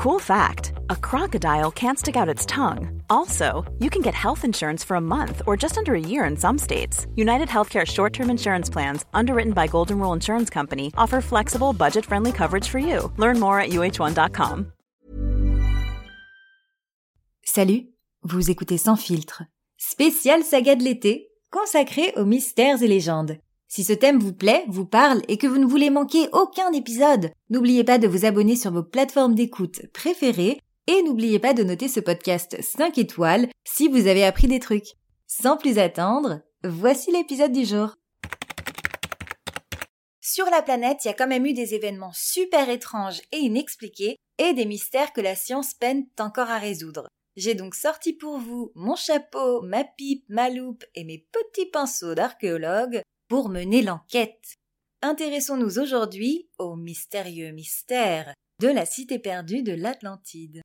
Cool fact a crocodile can't stick out its tongue. Also, you can get health insurance for a month or just under a year in some states. United Healthcare short term insurance plans, underwritten by Golden Rule Insurance Company, offer flexible, budget friendly coverage for you. Learn more at uh1.com. Salut, vous écoutez Sans filtre, spécial saga de l'été, consacré aux mystères et légendes. Si ce thème vous plaît, vous parle et que vous ne voulez manquer aucun épisode, n'oubliez pas de vous abonner sur vos plateformes d'écoute préférées et n'oubliez pas de noter ce podcast 5 étoiles si vous avez appris des trucs. Sans plus attendre, voici l'épisode du jour. Sur la planète, il y a quand même eu des événements super étranges et inexpliqués et des mystères que la science peine encore à résoudre. J'ai donc sorti pour vous mon chapeau, ma pipe, ma loupe et mes petits pinceaux d'archéologue pour mener l'enquête. Intéressons-nous aujourd'hui au mystérieux mystère de la cité perdue de l'Atlantide.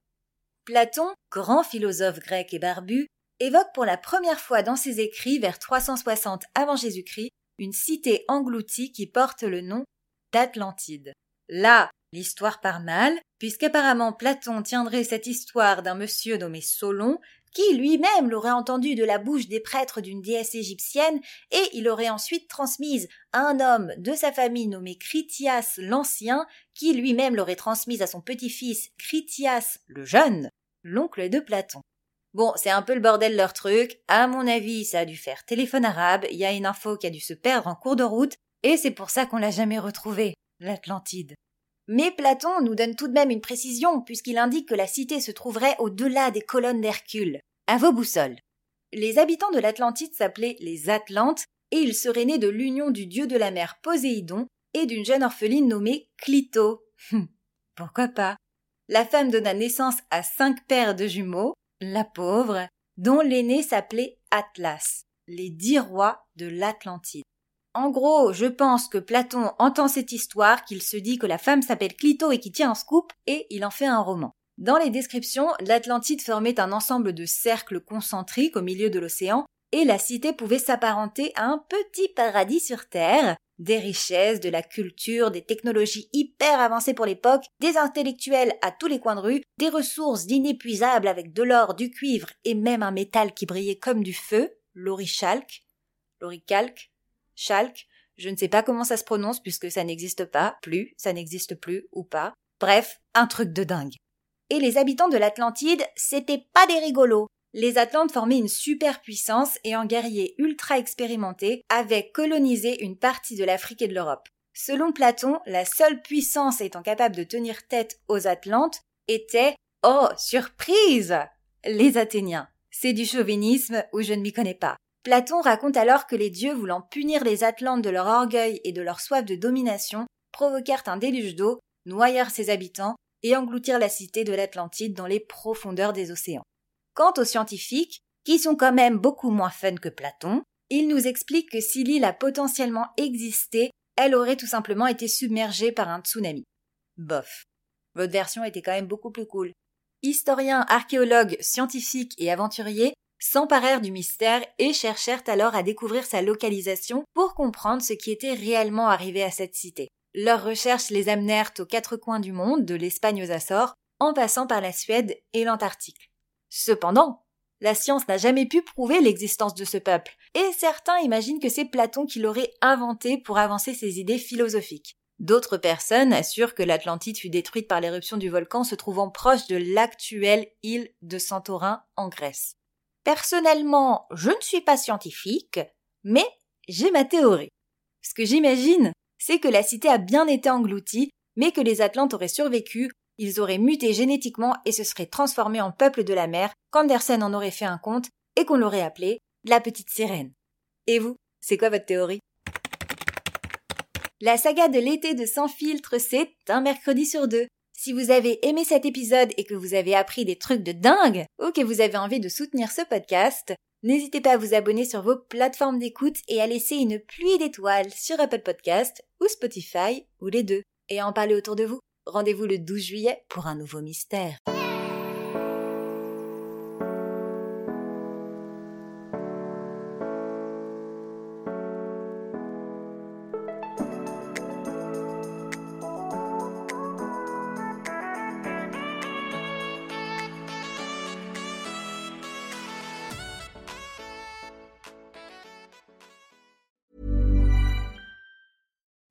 Platon, grand philosophe grec et barbu, évoque pour la première fois dans ses écrits vers 360 avant Jésus-Christ une cité engloutie qui porte le nom d'Atlantide. Là, l'histoire part mal, puisqu'apparemment Platon tiendrait cette histoire d'un monsieur nommé Solon qui lui-même l'aurait entendu de la bouche des prêtres d'une déesse égyptienne, et il aurait ensuite transmise à un homme de sa famille nommé Critias l'Ancien, qui lui-même l'aurait transmise à son petit-fils Critias le Jeune, l'oncle de Platon. Bon, c'est un peu le bordel leur truc. À mon avis, ça a dû faire téléphone arabe, il y a une info qui a dû se perdre en cours de route, et c'est pour ça qu'on l'a jamais retrouvée, l'Atlantide. Mais Platon nous donne tout de même une précision, puisqu'il indique que la cité se trouverait au-delà des colonnes d'Hercule. À vos boussoles. Les habitants de l'Atlantide s'appelaient les Atlantes, et ils seraient nés de l'union du dieu de la mer Poséidon et d'une jeune orpheline nommée Clito. Hum, pourquoi pas? La femme donna naissance à cinq paires de jumeaux, la pauvre, dont l'aîné s'appelait Atlas, les dix rois de l'Atlantide. En gros, je pense que Platon entend cette histoire, qu'il se dit que la femme s'appelle Clito et qui tient un scoop, et il en fait un roman. Dans les descriptions, l'Atlantide formait un ensemble de cercles concentriques au milieu de l'océan, et la cité pouvait s'apparenter à un petit paradis sur Terre, des richesses, de la culture, des technologies hyper avancées pour l'époque, des intellectuels à tous les coins de rue, des ressources inépuisables avec de l'or, du cuivre et même un métal qui brillait comme du feu, l'orichalque, l'oricalque, Chalk, je ne sais pas comment ça se prononce puisque ça n'existe pas, plus, ça n'existe plus ou pas. Bref, un truc de dingue. Et les habitants de l'Atlantide, c'était pas des rigolos. Les Atlantes formaient une superpuissance et en guerriers ultra expérimentés avaient colonisé une partie de l'Afrique et de l'Europe. Selon Platon, la seule puissance étant capable de tenir tête aux Atlantes était, oh, surprise! Les Athéniens. C'est du chauvinisme où je ne m'y connais pas. Platon raconte alors que les dieux voulant punir les Atlantes de leur orgueil et de leur soif de domination, provoquèrent un déluge d'eau, noyèrent ses habitants et engloutirent la cité de l'Atlantide dans les profondeurs des océans. Quant aux scientifiques, qui sont quand même beaucoup moins fun que Platon, ils nous expliquent que si l'île a potentiellement existé, elle aurait tout simplement été submergée par un tsunami. Bof. Votre version était quand même beaucoup plus cool. Historiens, archéologues, scientifiques et aventuriers s'emparèrent du mystère et cherchèrent alors à découvrir sa localisation pour comprendre ce qui était réellement arrivé à cette cité. Leurs recherches les amenèrent aux quatre coins du monde, de l'Espagne aux Açores, en passant par la Suède et l'Antarctique. Cependant, la science n'a jamais pu prouver l'existence de ce peuple, et certains imaginent que c'est Platon qui l'aurait inventé pour avancer ses idées philosophiques. D'autres personnes assurent que l'Atlantide fut détruite par l'éruption du volcan se trouvant proche de l'actuelle île de Santorin en Grèce. Personnellement, je ne suis pas scientifique, mais j'ai ma théorie. Ce que j'imagine, c'est que la cité a bien été engloutie, mais que les Atlantes auraient survécu, ils auraient muté génétiquement et se seraient transformés en peuple de la mer, qu'Andersen en aurait fait un conte et qu'on l'aurait appelé la petite sirène. Et vous, c'est quoi votre théorie? La saga de l'été de Sans filtre, c'est un mercredi sur deux. Si vous avez aimé cet épisode et que vous avez appris des trucs de dingue ou que vous avez envie de soutenir ce podcast, n'hésitez pas à vous abonner sur vos plateformes d'écoute et à laisser une pluie d'étoiles sur Apple Podcast ou Spotify ou les deux et à en parler autour de vous. Rendez-vous le 12 juillet pour un nouveau mystère.